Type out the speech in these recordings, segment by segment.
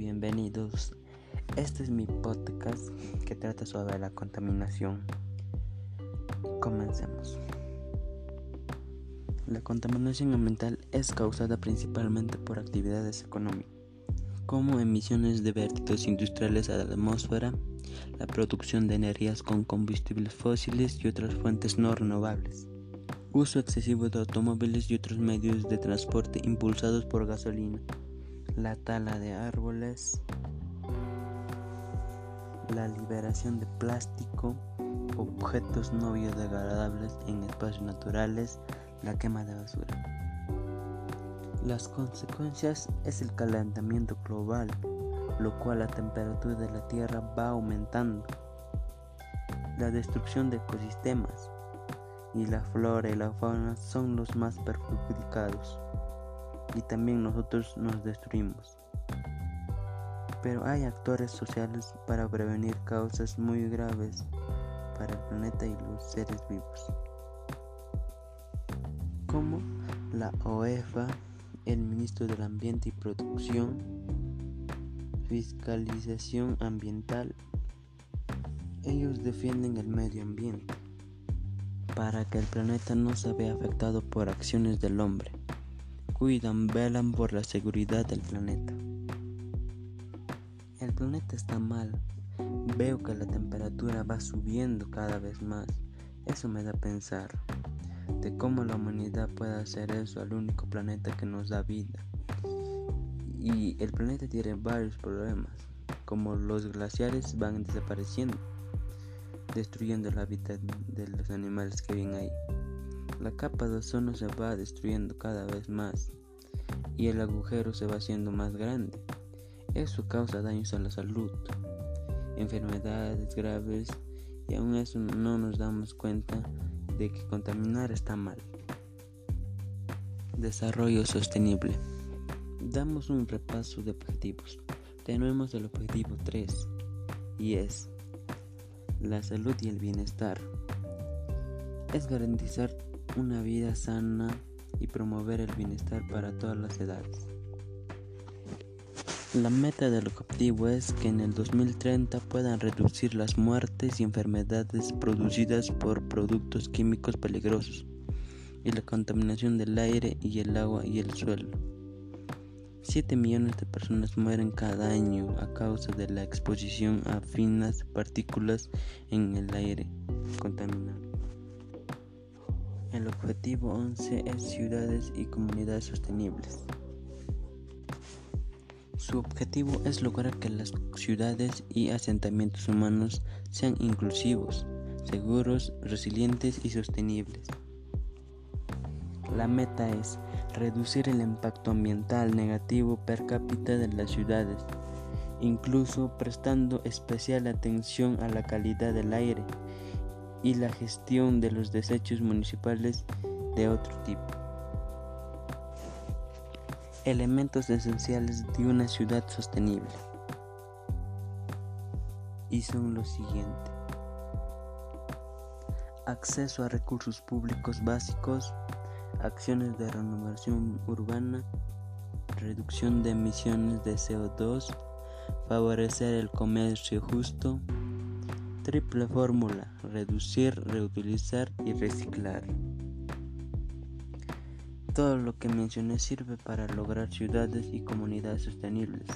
bienvenidos. Este es mi podcast que trata sobre la contaminación. Comencemos. La contaminación ambiental es causada principalmente por actividades económicas, como emisiones de vertidos industriales a la atmósfera, la producción de energías con combustibles fósiles y otras fuentes no renovables, uso excesivo de automóviles y otros medios de transporte impulsados por gasolina la tala de árboles, la liberación de plástico, objetos no biodegradables en espacios naturales, la quema de basura. Las consecuencias es el calentamiento global, lo cual la temperatura de la Tierra va aumentando. La destrucción de ecosistemas y la flora y la fauna son los más perjudicados y también nosotros nos destruimos. Pero hay actores sociales para prevenir causas muy graves para el planeta y los seres vivos, como la OEFA, el ministro del Ambiente y Producción, fiscalización ambiental. Ellos defienden el medio ambiente para que el planeta no se vea afectado por acciones del hombre cuidan, velan por la seguridad del planeta. El planeta está mal. Veo que la temperatura va subiendo cada vez más. Eso me da a pensar de cómo la humanidad puede hacer eso al único planeta que nos da vida. Y el planeta tiene varios problemas, como los glaciares van desapareciendo, destruyendo el hábitat de los animales que viven ahí. La capa de ozono se va destruyendo cada vez más y el agujero se va haciendo más grande. Eso causa daños a la salud, enfermedades graves y aún eso no nos damos cuenta de que contaminar está mal. Desarrollo sostenible. Damos un repaso de objetivos. Tenemos el objetivo 3 y es la salud y el bienestar. Es garantizar una vida sana y promover el bienestar para todas las edades. La meta del objetivo es que en el 2030 puedan reducir las muertes y enfermedades producidas por productos químicos peligrosos y la contaminación del aire y el agua y el suelo. 7 millones de personas mueren cada año a causa de la exposición a finas partículas en el aire contaminado. El objetivo 11 es ciudades y comunidades sostenibles. Su objetivo es lograr que las ciudades y asentamientos humanos sean inclusivos, seguros, resilientes y sostenibles. La meta es reducir el impacto ambiental negativo per cápita de las ciudades, incluso prestando especial atención a la calidad del aire y la gestión de los desechos municipales de otro tipo. Elementos esenciales de una ciudad sostenible. Y son los siguientes. Acceso a recursos públicos básicos, acciones de renovación urbana, reducción de emisiones de CO2, favorecer el comercio justo, Triple fórmula, reducir, reutilizar y reciclar. Todo lo que mencioné sirve para lograr ciudades y comunidades sostenibles.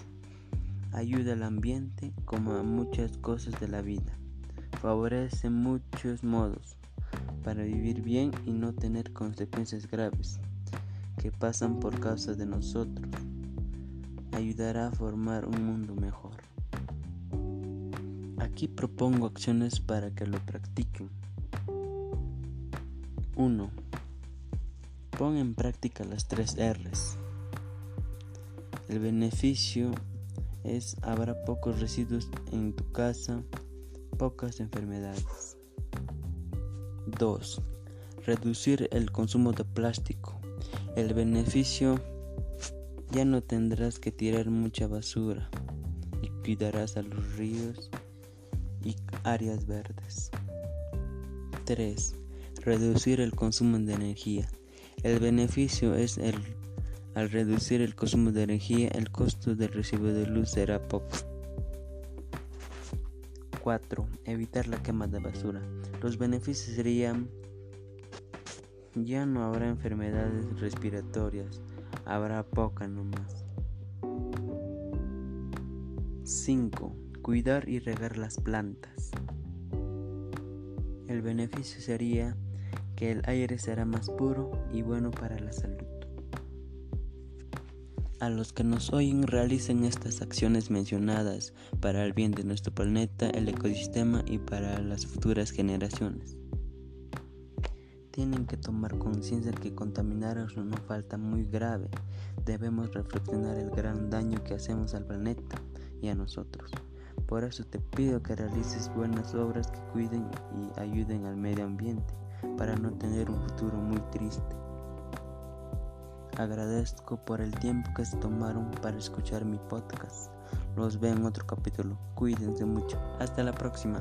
Ayuda al ambiente como a muchas cosas de la vida. Favorece muchos modos para vivir bien y no tener consecuencias graves que pasan por causa de nosotros. Ayudará a formar un mundo mejor. Aquí propongo acciones para que lo practiquen. 1. Pon en práctica las tres R's. El beneficio es habrá pocos residuos en tu casa, pocas enfermedades. 2. Reducir el consumo de plástico. El beneficio ya no tendrás que tirar mucha basura y cuidarás a los ríos y áreas verdes. 3. Reducir el consumo de energía. El beneficio es el Al reducir el consumo de energía, el costo del recibo de luz será poco. 4. Evitar la quema de basura. Los beneficios serían ya no habrá enfermedades respiratorias, habrá poca nomás. 5. Cuidar y regar las plantas. El beneficio sería que el aire será más puro y bueno para la salud. A los que nos oyen realicen estas acciones mencionadas para el bien de nuestro planeta, el ecosistema y para las futuras generaciones. Tienen que tomar conciencia que contaminar es una falta muy grave. Debemos reflexionar el gran daño que hacemos al planeta y a nosotros. Por eso te pido que realices buenas obras que cuiden y ayuden al medio ambiente para no tener un futuro muy triste. Agradezco por el tiempo que se tomaron para escuchar mi podcast. Los veo en otro capítulo. Cuídense mucho. Hasta la próxima.